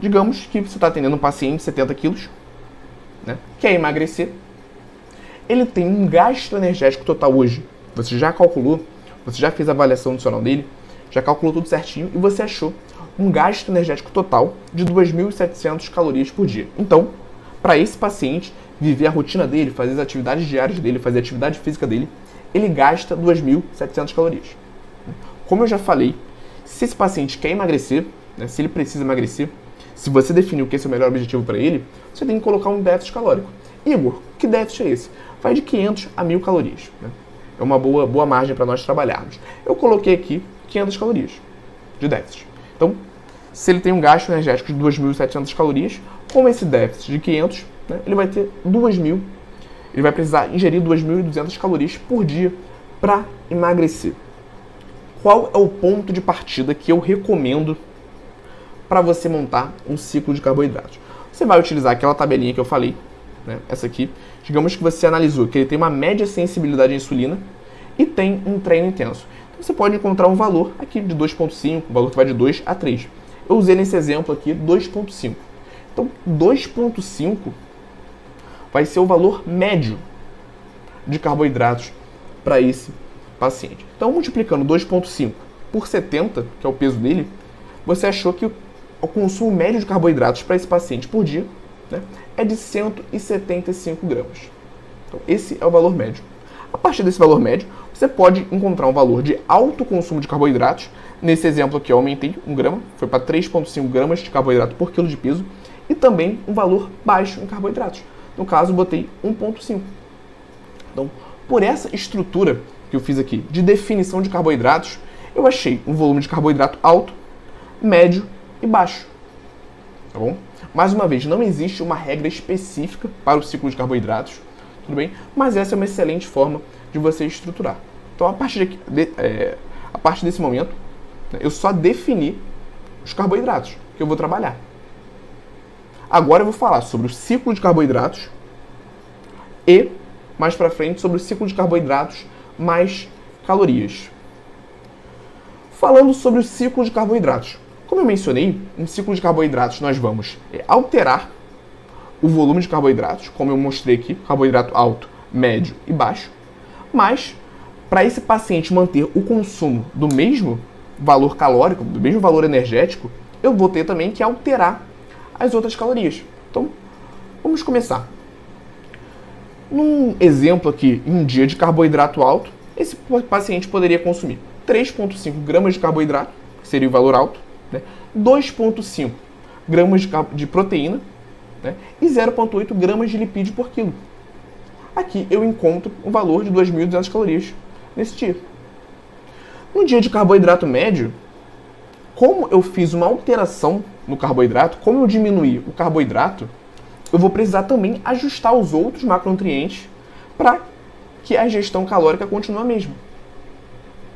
Digamos que você está atendendo um paciente de 70 quilos, né, quer emagrecer, ele tem um gasto energético total hoje. Você já calculou, você já fez a avaliação nutricional dele, já calculou tudo certinho e você achou um gasto energético total de 2.700 calorias por dia. Então, para esse paciente viver a rotina dele, fazer as atividades diárias dele, fazer a atividade física dele, ele gasta 2.700 calorias. Como eu já falei, se esse paciente quer emagrecer, né, se ele precisa emagrecer, se você definiu que esse é o melhor objetivo para ele, você tem que colocar um déficit calórico. Igor, que déficit é esse? Vai de 500 a 1000 calorias. Né? É uma boa, boa margem para nós trabalharmos. Eu coloquei aqui 500 calorias de déficit. Então, se ele tem um gasto energético de 2.700 calorias, com esse déficit de 500, né, ele vai ter 2.000, ele vai precisar ingerir 2.200 calorias por dia para emagrecer. Qual é o ponto de partida que eu recomendo para você montar um ciclo de carboidratos? Você vai utilizar aquela tabelinha que eu falei, né, essa aqui. Digamos que você analisou que ele tem uma média sensibilidade à insulina e tem um treino intenso. Então você pode encontrar um valor aqui de 2,5, um valor que vai de 2 a 3. Eu usei nesse exemplo aqui 2,5. Então 2,5 vai ser o valor médio de carboidratos para esse paciente. Então, multiplicando 2,5 por 70, que é o peso dele, você achou que o consumo médio de carboidratos para esse paciente por dia né, é de 175 gramas. Então, esse é o valor médio. A partir desse valor médio, você pode encontrar um valor de alto consumo de carboidratos. Nesse exemplo aqui, eu aumentei 1 grama, foi para 3,5 gramas de carboidrato por quilo de peso. E também um valor baixo em carboidratos. No caso, botei 1,5. Então, por essa estrutura que eu fiz aqui de definição de carboidratos, eu achei um volume de carboidrato alto, médio e baixo. Tá bom? Mais uma vez, não existe uma regra específica para o ciclo de carboidratos, tudo bem? Mas essa é uma excelente forma de você estruturar. Então, a partir, de, é, a partir desse momento, né, eu só defini os carboidratos que eu vou trabalhar. Agora eu vou falar sobre o ciclo de carboidratos e, mais para frente, sobre o ciclo de carboidratos mais calorias. Falando sobre o ciclo de carboidratos. Como eu mencionei, um ciclo de carboidratos nós vamos é, alterar o volume de carboidratos, como eu mostrei aqui, carboidrato alto, médio e baixo, mas para esse paciente manter o consumo do mesmo valor calórico, do mesmo valor energético, eu vou ter também que alterar as outras calorias. Então, vamos começar. Num exemplo aqui, em um dia de carboidrato alto, esse paciente poderia consumir 3,5 gramas de carboidrato, que seria o valor alto, né? 2,5 gramas de, proteína né? e 0,8 gramas de lipídio por quilo. Aqui eu encontro um valor de 2.200 calorias nesse dia. No dia de carboidrato médio, como eu fiz uma alteração no carboidrato, como eu diminuí o carboidrato, eu vou precisar também ajustar os outros macronutrientes para que a ingestão calórica continue a mesma.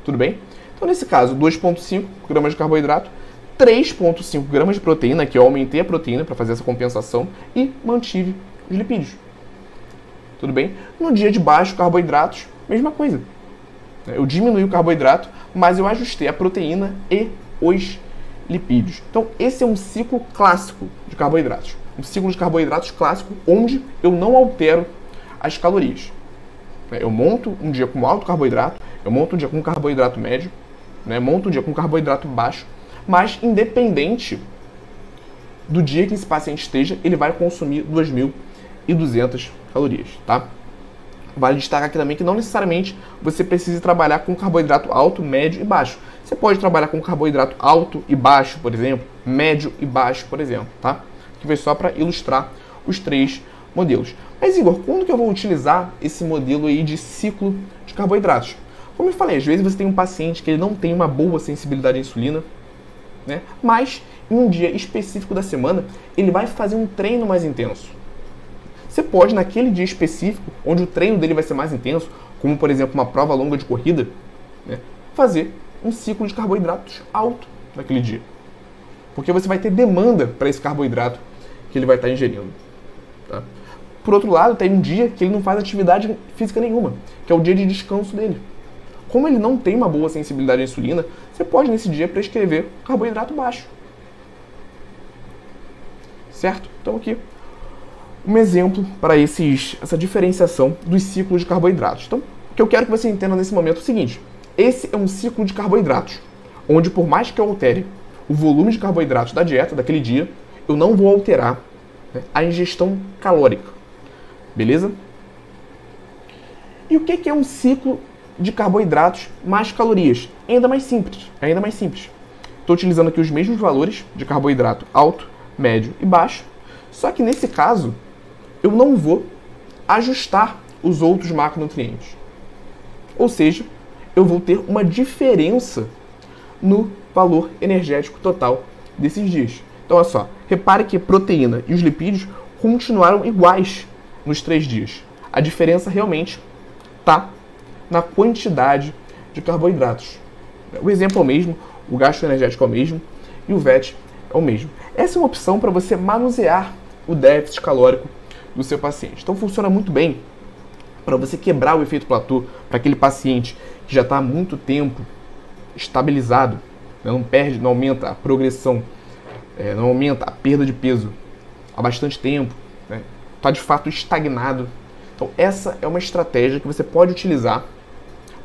Tudo bem? Então, nesse caso, 2,5 gramas de carboidrato, 3,5 gramas de proteína, que eu aumentei a proteína para fazer essa compensação, e mantive os lipídios. Tudo bem? No dia de baixo carboidratos, mesma coisa. Eu diminui o carboidrato, mas eu ajustei a proteína e os lipídios. Então, esse é um ciclo clássico de carboidratos. Um ciclo de carboidratos clássico onde eu não altero as calorias. Eu monto um dia com alto carboidrato, eu monto um dia com carboidrato médio, né? monto um dia com carboidrato baixo, mas independente do dia que esse paciente esteja, ele vai consumir 2.200 calorias, tá? Vale destacar aqui também que não necessariamente você precisa trabalhar com carboidrato alto, médio e baixo. Você pode trabalhar com carboidrato alto e baixo, por exemplo, médio e baixo, por exemplo, tá? Que foi só para ilustrar os três modelos. Mas Igor, quando que eu vou utilizar esse modelo aí de ciclo de carboidratos? Como eu falei, às vezes você tem um paciente que ele não tem uma boa sensibilidade à insulina, né? Mas em um dia específico da semana, ele vai fazer um treino mais intenso. Você pode, naquele dia específico, onde o treino dele vai ser mais intenso, como por exemplo uma prova longa de corrida, né, fazer um ciclo de carboidratos alto naquele dia. Porque você vai ter demanda para esse carboidrato que ele vai estar ingerindo. Tá? Por outro lado, tem um dia que ele não faz atividade física nenhuma, que é o dia de descanso dele. Como ele não tem uma boa sensibilidade à insulina, você pode nesse dia prescrever carboidrato baixo. Certo? Então aqui um exemplo para essa diferenciação dos ciclos de carboidratos. Então, o que eu quero que você entenda nesse momento é o seguinte: esse é um ciclo de carboidratos, onde por mais que eu altere o volume de carboidratos da dieta daquele dia, eu não vou alterar né, a ingestão calórica. Beleza? E o que é um ciclo de carboidratos mais calorias? Ainda mais simples. Ainda mais simples. Estou utilizando aqui os mesmos valores de carboidrato alto, médio e baixo, só que nesse caso eu não vou ajustar os outros macronutrientes. Ou seja, eu vou ter uma diferença no valor energético total desses dias. Então, olha só, repare que proteína e os lipídios continuaram iguais nos três dias. A diferença realmente está na quantidade de carboidratos. O exemplo é o mesmo, o gasto energético é o mesmo e o VET é o mesmo. Essa é uma opção para você manusear o déficit calórico do seu paciente. Então funciona muito bem para você quebrar o efeito platô para aquele paciente que já está há muito tempo estabilizado, né? não perde, não aumenta a progressão, é, não aumenta a perda de peso há bastante tempo, está né? Tá, de fato estagnado. Então essa é uma estratégia que você pode utilizar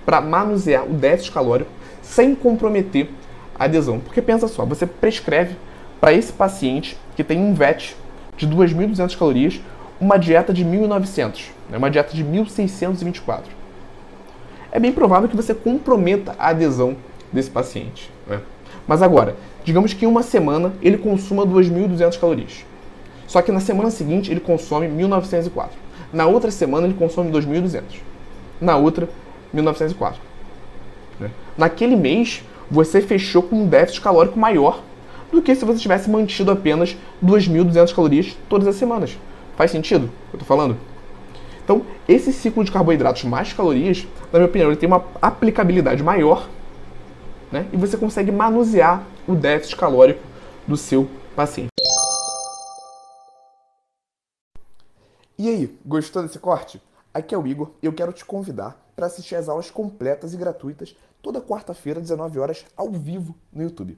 para manusear o déficit calórico sem comprometer a adesão. Porque pensa só, você prescreve para esse paciente que tem um VET de 2.200 calorias uma dieta de 1.900, né, uma dieta de 1.624. É bem provável que você comprometa a adesão desse paciente. Né? Mas agora, digamos que em uma semana ele consuma 2.200 calorias. Só que na semana seguinte ele consome 1.904. Na outra semana ele consome 2.200. Na outra, 1.904. Né? Naquele mês, você fechou com um déficit calórico maior do que se você tivesse mantido apenas 2.200 calorias todas as semanas. Faz sentido o que eu estou falando? Então, esse ciclo de carboidratos mais calorias, na minha opinião, ele tem uma aplicabilidade maior né? e você consegue manusear o déficit calórico do seu paciente. E aí, gostou desse corte? Aqui é o Igor e eu quero te convidar para assistir às aulas completas e gratuitas toda quarta-feira, 19 horas, ao vivo no YouTube.